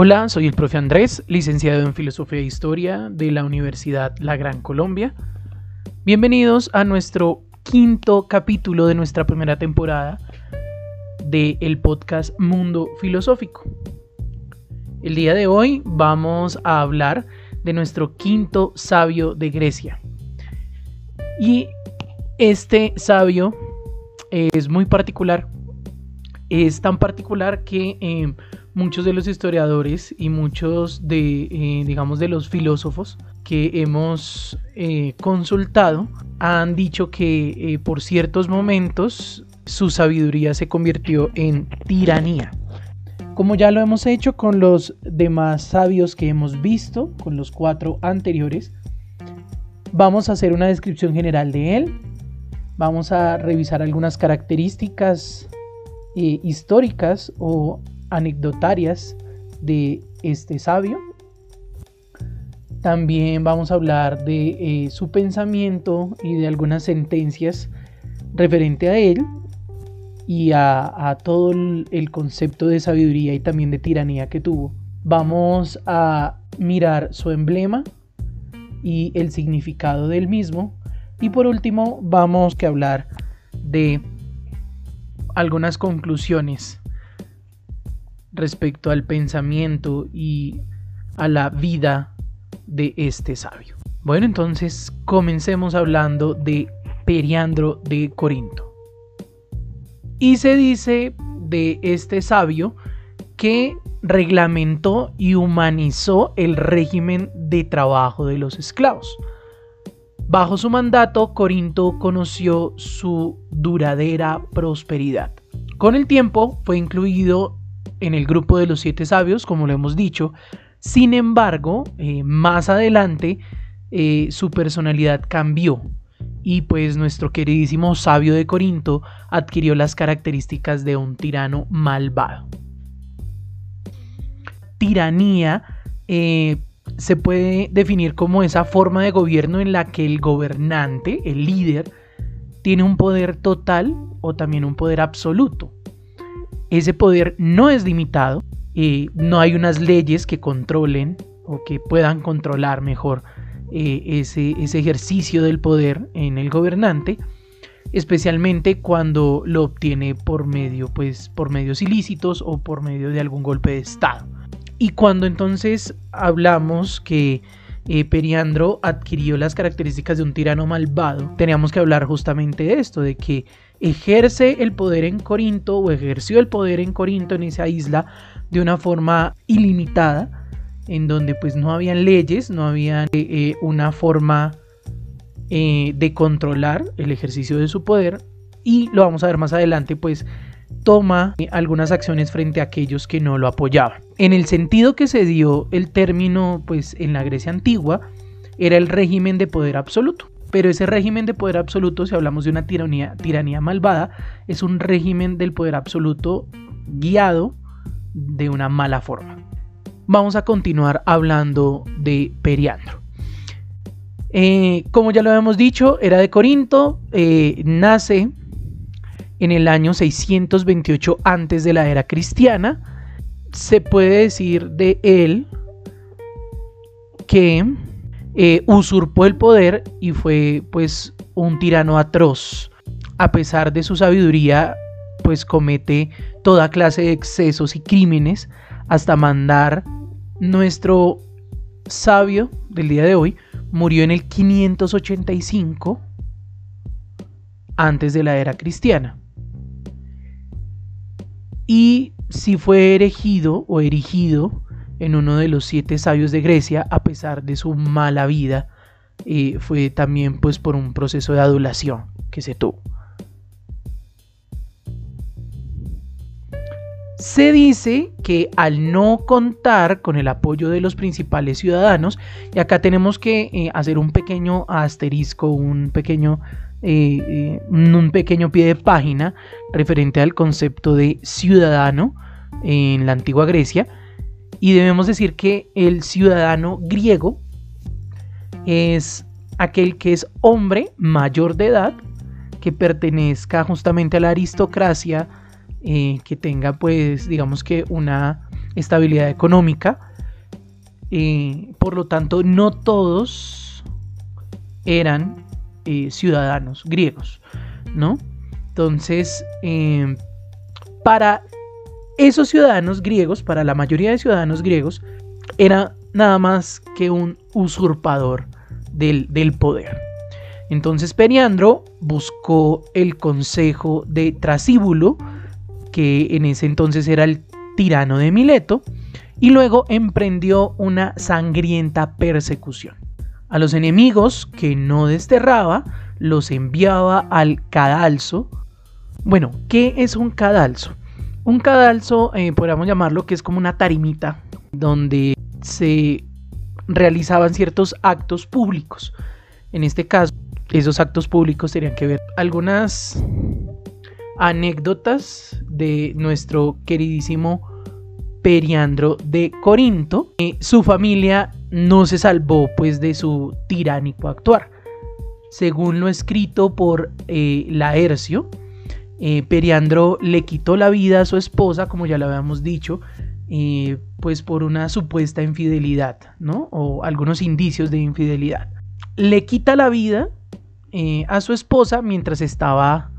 Hola, soy el profe Andrés, licenciado en Filosofía e Historia de la Universidad La Gran Colombia. Bienvenidos a nuestro quinto capítulo de nuestra primera temporada del el podcast Mundo Filosófico. El día de hoy vamos a hablar de nuestro quinto sabio de Grecia. Y este sabio es muy particular. Es tan particular que... Eh, muchos de los historiadores y muchos de, eh, digamos, de los filósofos que hemos eh, consultado han dicho que por ciertos momentos su sabiduría se convirtió en tiranía. Como ya lo hemos hecho con los demás sabios que hemos visto, con los cuatro anteriores, vamos a hacer una descripción general de él. Vamos a revisar algunas características históricas o anecdotarias de este sabio. También vamos a hablar de eh, su pensamiento y de algunas sentencias referente a él y a, todo el, concepto de sabiduría y también de tiranía que tuvo. Vamos a mirar su emblema y el significado del mismo. Y por último vamos a hablar de algunas conclusiones respecto al pensamiento y a la vida de este sabio. Bueno, entonces comencemos hablando de Periandro de Corinto. Y se dice de este sabio que reglamentó y humanizó el régimen de trabajo de los esclavos. Bajo su mandato, Corinto conoció su duradera prosperidad. Con el tiempo fue incluido en el grupo de los siete sabios, como lo hemos dicho. Sin embargo, eh, más adelante eh, su personalidad cambió y pues nuestro queridísimo sabio de Corinto adquirió las características de un tirano malvado. Tiranía eh, se puede definir como esa forma de gobierno en la que el gobernante, el líder, tiene un poder total o también un poder absoluto. Ese poder no es limitado, y no hay unas leyes que controlen o que puedan controlar mejor eh, ese, ese ejercicio del poder en el gobernante, especialmente cuando lo obtiene por medio, pues, por medios ilícitos o por medio de algún golpe de estado. Y cuando entonces hablamos que eh, Periandro adquirió las características de un tirano malvado, teníamos que hablar justamente de esto, de que ejerce el poder en Corinto o ejerció el poder en Corinto en esa isla de una forma ilimitada, en donde pues no habían leyes, no había eh, eh, una forma eh, de controlar el ejercicio de su poder y lo vamos a ver más adelante pues toma algunas acciones frente a aquellos que no lo apoyaban. En el sentido que se dio el término pues en la Grecia antigua era el régimen de poder absoluto. Pero ese régimen de poder absoluto, si hablamos de una tiranía, tiranía malvada, es un régimen del poder absoluto guiado de una mala forma. Vamos a continuar hablando de Periandro. Eh, como ya lo habíamos dicho, era de Corinto, eh, nace en el año 628 antes de la era cristiana. Se puede decir de él que eh, usurpó el poder y fue pues un tirano atroz. A pesar de su sabiduría, pues comete toda clase de excesos y crímenes hasta mandar nuestro sabio del día de hoy murió en el 585 antes de la era cristiana. Y si fue erigido o erigido en uno de los siete sabios de Grecia, a pesar de su mala vida, eh, fue también pues por un proceso de adulación que se tuvo. Se dice que al no contar con el apoyo de los principales ciudadanos, y acá tenemos que eh, hacer un pequeño asterisco, un pequeño, eh, un pequeño pie de página referente al concepto de ciudadano, en la antigua Grecia. Y debemos decir que el ciudadano griego es aquel que es hombre mayor de edad, que pertenezca justamente a la aristocracia, eh, que tenga pues digamos que una estabilidad económica. Eh, por lo tanto, no todos eran eh, ciudadanos griegos, ¿no? Entonces, para esos ciudadanos griegos, para la mayoría de ciudadanos griegos, era nada más que un usurpador del, del poder. Entonces Periandro buscó el consejo de Trasíbulo, que en ese entonces era el tirano de Mileto, y luego emprendió una sangrienta persecución. A los enemigos que no desterraba, los enviaba al cadalso. Bueno, ¿qué es un cadalso? Un cadalso, eh, podríamos llamarlo, que es como una tarimita donde se realizaban ciertos actos públicos. En este caso, esos actos públicos tenían que ver algunas anécdotas de nuestro queridísimo Periandro de Corinto. Su familia no se salvó pues de su tiránico actuar. Según lo escrito por eh, Laercio, eh, Periandro le quitó la vida a su esposa, como ya lo habíamos dicho, eh, pues por una supuesta infidelidad, ¿no? O algunos indicios de infidelidad. Le quita la vida a su esposa mientras estaba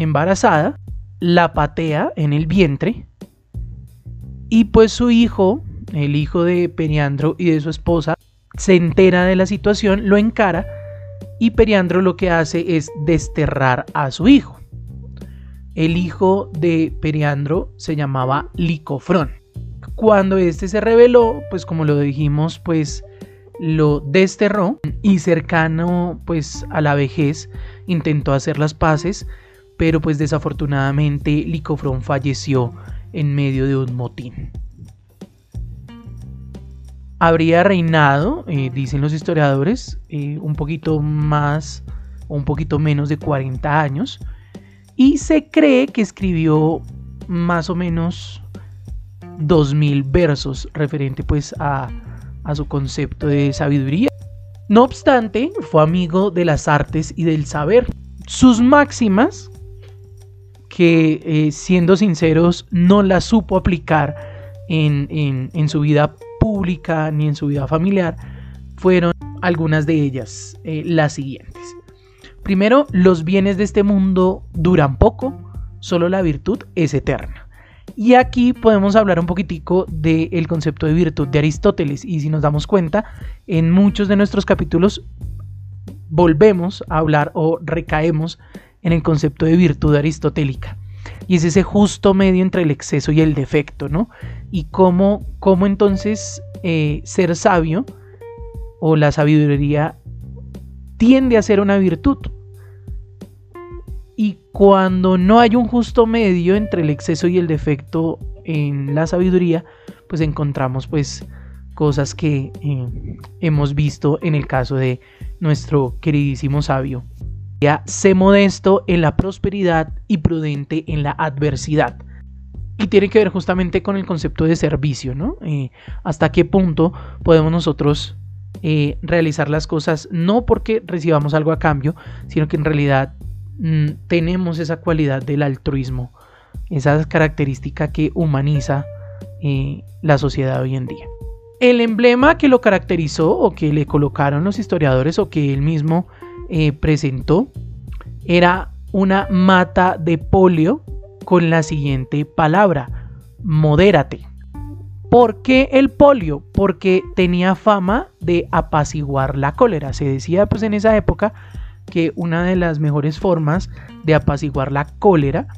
embarazada, la patea en el vientre y pues su hijo, el hijo de Periandro y de su esposa, se entera de la situación, lo encara y Periandro lo que hace es desterrar a su hijo. El hijo de Periandro se llamaba Licofrón. Cuando este se reveló, pues como lo dijimos, pues lo desterró y cercano pues a la vejez intentó hacer las paces, pero pues desafortunadamente Licofrón falleció en medio de un motín. Habría reinado, eh, dicen los historiadores, eh, un poquito más o un poquito menos de 40 años, y se cree que escribió más o menos 2000 versos referente pues a, su concepto de sabiduría. No obstante, fue amigo de las artes y del saber. Sus máximas, que eh, siendo sinceros no las supo aplicar en, su vida pública ni en su vida familiar, fueron algunas de ellas eh, las siguientes. Primero, los bienes de este mundo duran poco, solo la virtud es eterna. Y aquí podemos hablar un poquitico del concepto de virtud de Aristóteles. Y si nos damos cuenta, en muchos de nuestros capítulos volvemos a hablar o recaemos en el concepto de virtud aristotélica. Y es ese justo medio entre el exceso y el defecto, ¿no? Y cómo, cómo entonces eh, ser sabio o la sabiduría tiende a ser una virtud. Y cuando no hay un justo medio entre el exceso y el defecto en la sabiduría, pues encontramos pues cosas que eh, hemos visto en el caso de nuestro queridísimo sabio. Sé modesto en la prosperidad y prudente en la adversidad. Y tiene que ver justamente con el concepto de servicio, ¿no? Eh, hasta qué punto podemos nosotros eh, realizar las cosas no porque recibamos algo a cambio, sino que en realidad mm, tenemos esa cualidad del altruismo, esa característica que humaniza eh, la sociedad hoy en día. El emblema que lo caracterizó o que le colocaron los historiadores o que él mismo eh, presentó era una mata de polio con la siguiente palabra, modérate. ¿Por qué el polio? Porque tenía fama de apaciguar la cólera. Se decía pues en esa época que una de las mejores formas de apaciguar la cólera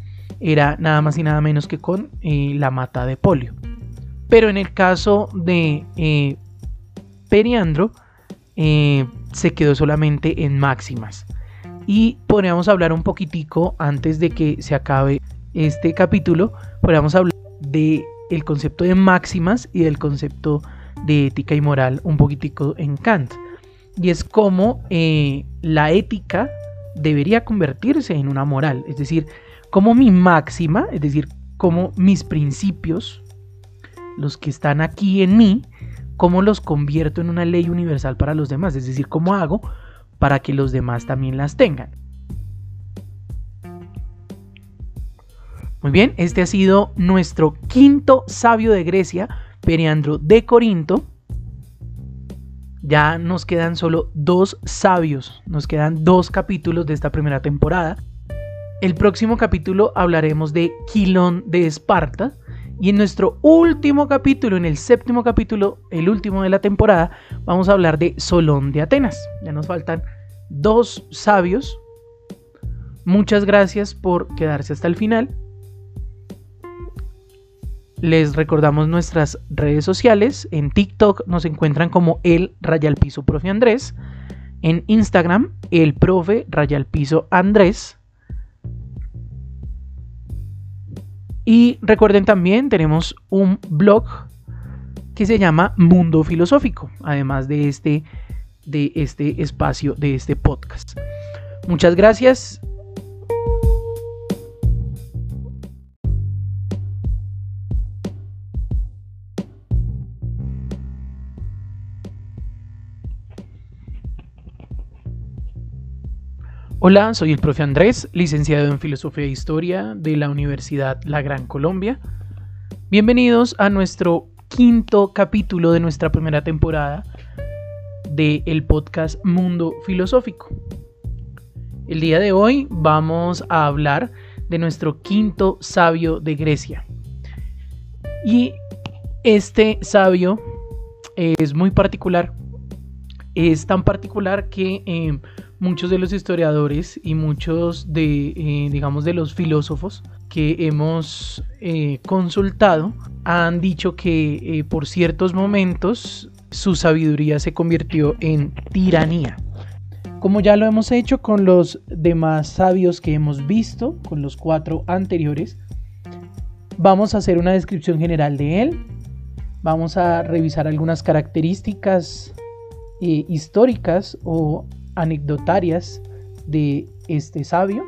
era nada más y nada menos que con eh, la mata de polio. Pero en el caso de eh, Periandro eh, se quedó solamente en máximas. Y podríamos hablar un poquitico antes de que se acabe este capítulo, podríamos hablar de el concepto de máximas y del concepto de ética y moral un poquitico en Kant. Y es como eh, la ética debería convertirse en una moral. Es decir, como mi máxima, es decir, cómo mis principios, los que están aquí en mí, cómo los convierto en una ley universal para los demás, es decir, cómo hago para que los demás también las tengan. Muy bien, este ha sido nuestro quinto sabio de Grecia, Periandro de Corinto. Ya nos quedan solo dos sabios, nos quedan dos capítulos de esta primera temporada. El próximo capítulo hablaremos de Quilón de Esparta. Y en nuestro último capítulo, en el séptimo capítulo, el último de la temporada, vamos a hablar de Solón de Atenas. Ya nos faltan dos sabios. Muchas gracias por quedarse hasta el final. Les recordamos nuestras redes sociales. En TikTok nos encuentran como el Rayalpiso Profe Andrés. En Instagram, el Profe Rayalpiso Andrés. Y recuerden también, tenemos un blog que se llama Mundo Filosófico, además de este, de este espacio, de este podcast. Muchas gracias Hola, soy el profe Andrés, licenciado en Filosofía e Historia de la Universidad La Gran Colombia. Bienvenidos a nuestro quinto capítulo de nuestra primera temporada del el podcast Mundo Filosófico. El día de hoy vamos a hablar de nuestro quinto sabio de Grecia. Y este sabio es muy particular. Es tan particular que... Eh, muchos de los historiadores y muchos de, eh, digamos, de los filósofos que hemos eh, consultado han dicho que eh, por ciertos momentos su sabiduría se convirtió en tiranía. Como ya lo hemos hecho con los demás sabios que hemos visto, con los cuatro anteriores, vamos a hacer una descripción general de él. Vamos a revisar algunas características históricas o anecdotarias de este sabio.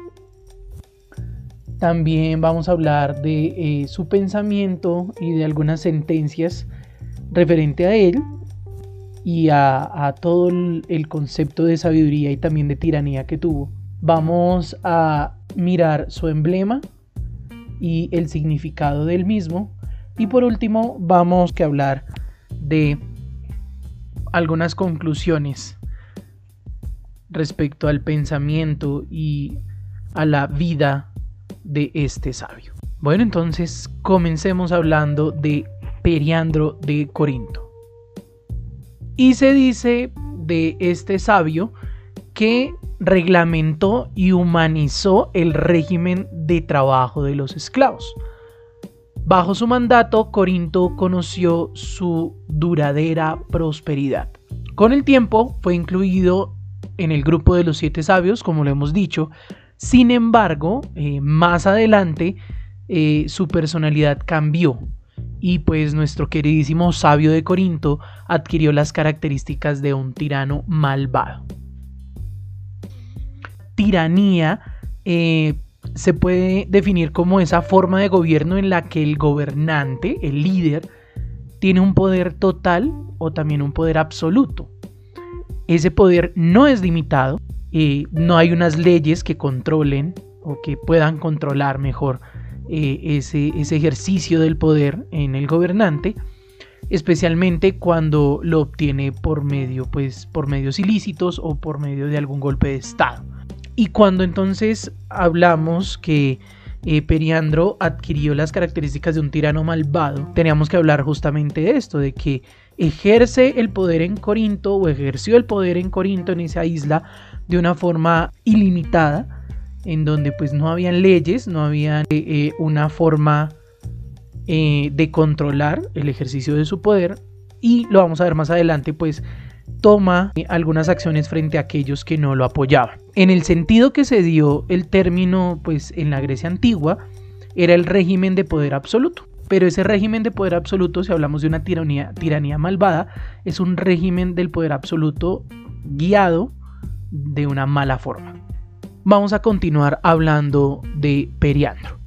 También vamos a hablar de eh, su pensamiento y de algunas sentencias referente a él y a, todo el, concepto de sabiduría y también de tiranía que tuvo. Vamos a mirar su emblema y el significado del mismo. Y por último vamos a hablar de algunas conclusiones respecto al pensamiento y a la vida de este sabio. Bueno, entonces comencemos hablando de Periandro de Corinto. Y se dice de este sabio que reglamentó y humanizó el régimen de trabajo de los esclavos. Bajo su mandato, Corinto conoció su duradera prosperidad. Con el tiempo fue incluido en el grupo de los siete sabios, como lo hemos dicho. Sin embargo, eh, más adelante eh, su personalidad cambió y pues nuestro queridísimo sabio de Corinto adquirió las características de un tirano malvado. Tiranía eh, se puede definir como esa forma de gobierno en la que el gobernante, el líder, tiene un poder total o también un poder absoluto ese poder no es limitado, y no hay unas leyes que controlen o que puedan controlar mejor eh, ese, ese ejercicio del poder en el gobernante, especialmente cuando lo obtiene por medio, pues, por medios ilícitos o por medio de algún golpe de estado. Y cuando entonces hablamos que eh, Periandro adquirió las características de un tirano malvado, teníamos que hablar justamente de esto, de que ejerce el poder en Corinto o ejerció el poder en Corinto, en esa isla, de una forma ilimitada, en donde pues no habían leyes, no había eh, eh, una forma eh, de controlar el ejercicio de su poder y lo vamos a ver más adelante pues toma algunas acciones frente a aquellos que no lo apoyaban. En el sentido que se dio el término pues en la Grecia antigua era el régimen de poder absoluto. Pero ese régimen de poder absoluto, si hablamos de una tiranía, tiranía malvada, es un régimen del poder absoluto guiado de una mala forma. Vamos a continuar hablando de Periandro.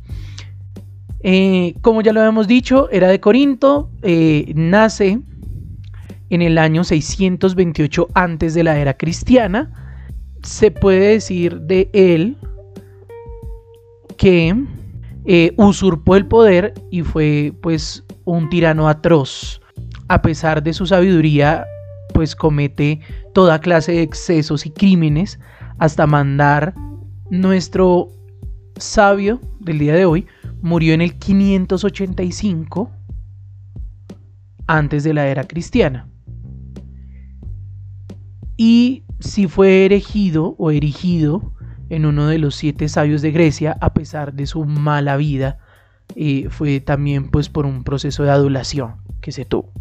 Eh, como ya lo habíamos dicho, era de Corinto, eh, nace en el año 628 antes de la era cristiana. Se puede decir de él que eh, usurpó el poder y fue pues un tirano atroz. A pesar de su sabiduría, pues comete toda clase de excesos y crímenes hasta mandar nuestro sabio del día de hoy murió en el 585 antes de la era cristiana. Y si fue erigido o erigido en uno de los siete sabios de Grecia, a pesar de su mala vida, eh, fue también pues por un proceso de adulación que se tuvo.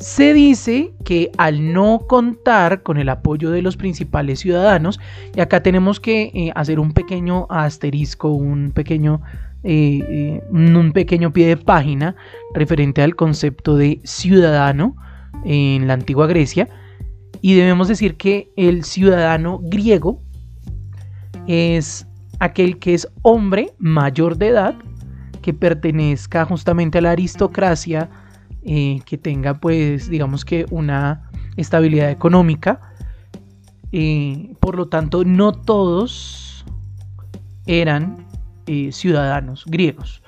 Se dice que al no contar con el apoyo de los principales ciudadanos, y acá tenemos que eh, hacer un pequeño asterisco, un pequeño, eh, un pequeño pie de página referente al concepto de ciudadano en la antigua Grecia, y debemos decir que el ciudadano griego es aquel que es hombre mayor de edad, que pertenezca justamente a la aristocracia, eh, que tenga pues digamos que una estabilidad económica. Eh, por lo tanto, no todos eran eh, ciudadanos griegos,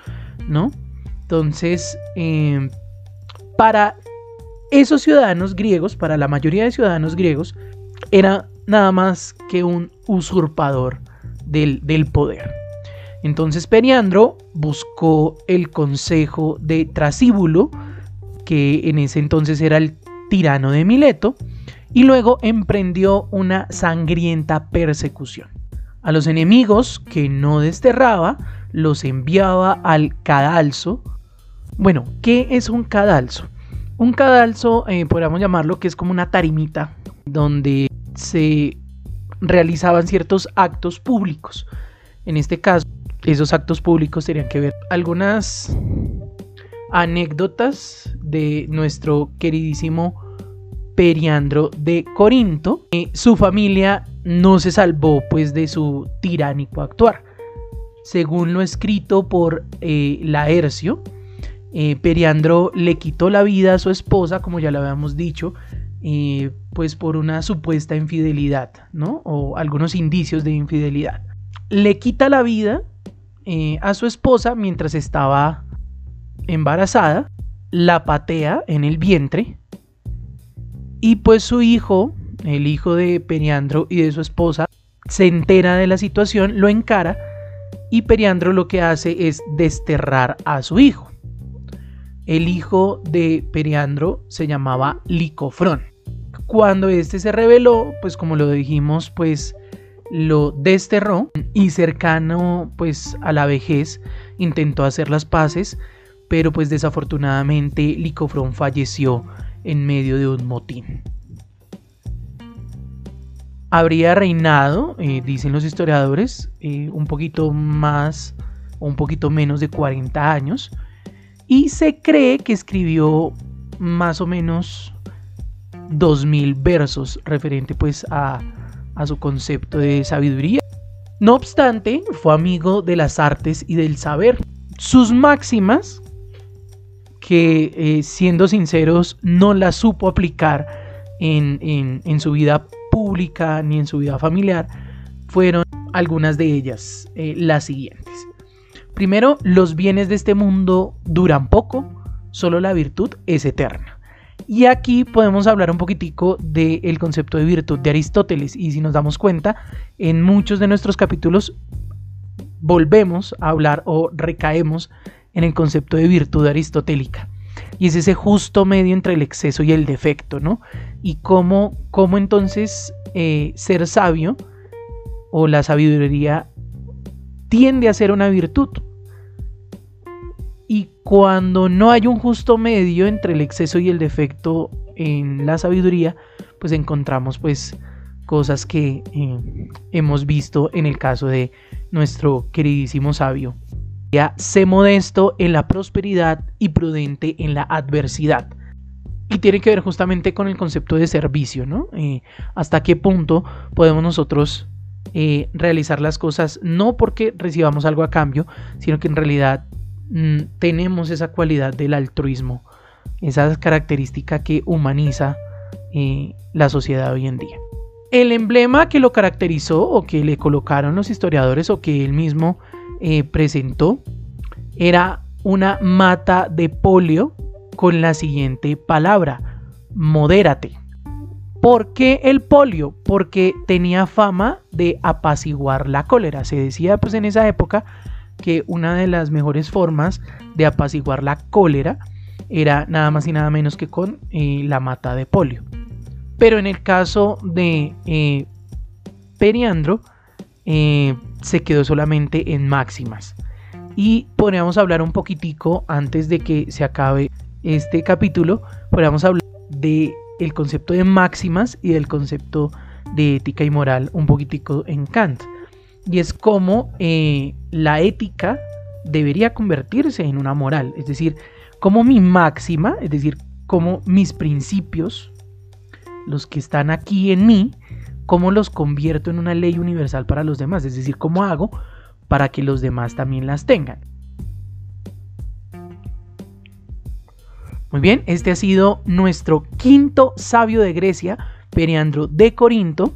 ¿no? Entonces, para esos ciudadanos griegos, para la mayoría de ciudadanos griegos, era nada más que un usurpador del, poder. Entonces Periandro buscó el consejo de Trasíbulo, que en ese entonces era el tirano de Mileto, y luego emprendió una sangrienta persecución. A los enemigos que no desterraba, los enviaba al cadalso. Bueno, ¿qué es un cadalso? Un cadalso, eh, podríamos llamarlo, que es como una tarimita donde se realizaban ciertos actos públicos. En este caso, esos actos públicos tenían que ver algunas anécdotas de nuestro queridísimo Periandro de Corinto. Eh, su familia no se salvó pues de su tiránico actuar. Según lo escrito por eh, Laercio, eh, Periandro le quitó la vida a su esposa, como ya lo habíamos dicho, eh, pues por una supuesta infidelidad, ¿no? O algunos indicios de infidelidad. Le quita la vida eh, a su esposa mientras estaba embarazada, la patea en el vientre y pues su hijo, el hijo de Periandro y de su esposa, se entera de la situación, lo encara y Periandro lo que hace es desterrar a su hijo. El hijo de Periandro se llamaba Licofrón. Cuando este se reveló, pues como lo dijimos, pues lo desterró y cercano pues a la vejez intentó hacer las paces, pero pues desafortunadamente Licofrón falleció en medio de un motín. Habría reinado, eh, dicen los historiadores, eh, un poquito más o un poquito menos de 40 años, y se cree que escribió más o menos 2000 versos referente pues a, su concepto de sabiduría. No obstante, fue amigo de las artes y del saber. Sus máximas, que eh, siendo sinceros no las supo aplicar en, su vida pública ni en su vida familiar, fueron algunas de ellas eh, las siguientes. Primero, los bienes de este mundo duran poco, solo la virtud es eterna. Y aquí podemos hablar un poquitico del concepto de virtud de Aristóteles. Y si nos damos cuenta, en muchos de nuestros capítulos volvemos a hablar o recaemos en el concepto de virtud aristotélica. Y es ese justo medio entre el exceso y el defecto, ¿no? Y cómo, cómo entonces eh, ser sabio o la sabiduría tiende a ser una virtud. Y cuando no hay un justo medio entre el exceso y el defecto en la sabiduría, pues encontramos pues cosas que eh, hemos visto en el caso de nuestro queridísimo sabio. Ya sé modesto en la prosperidad y prudente en la adversidad. Y tiene que ver justamente con el concepto de servicio, ¿no? Eh, hasta qué punto podemos nosotros eh, realizar las cosas no porque recibamos algo a cambio, sino que en realidad mm, tenemos esa cualidad del altruismo, esa característica que humaniza eh, la sociedad hoy en día. El emblema que lo caracterizó o que le colocaron los historiadores o que él mismo eh, presentó era una mata de polio con la siguiente palabra, modérate. ¿Por qué el polio? Porque tenía fama de apaciguar la cólera. Se decía pues en esa época que una de las mejores formas de apaciguar la cólera era nada más y nada menos que con eh, la mata de polio. Pero en el caso de eh, Periandro eh, se quedó solamente en máximas. Y podríamos hablar un poquitico antes de que se acabe este capítulo, podríamos hablar de el concepto de máximas y del concepto de ética y moral un poquitico en Kant. Y es como eh, la ética debería convertirse en una moral. Es decir, como mi máxima, es decir, como mis principios, los que están aquí en mí, cómo los convierto en una ley universal para los demás. Es decir, cómo hago para que los demás también las tengan. Muy bien, este ha sido nuestro quinto sabio de Grecia, Periandro de Corinto.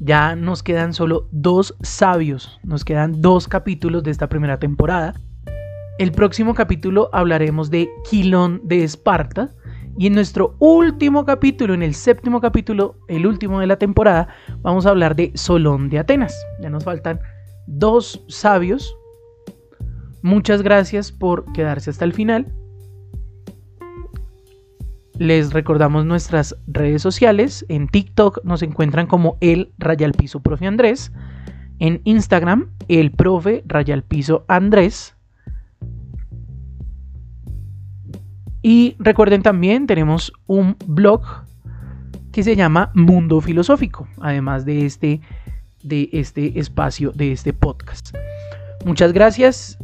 Ya nos quedan solo dos sabios, nos quedan dos capítulos de esta primera temporada. El próximo capítulo hablaremos de Quilón de Esparta. Y en nuestro último capítulo, en el séptimo capítulo, el último de la temporada, vamos a hablar de Solón de Atenas. Ya nos faltan dos sabios. Muchas gracias por quedarse hasta el final. Les recordamos nuestras redes sociales. En TikTok nos encuentran como el Rayalpiso Profe Andrés. En Instagram, el Profe Rayalpiso Andrés. Y recuerden también, tenemos un blog que se llama Mundo Filosófico, además de este, de este espacio, de este podcast. Muchas gracias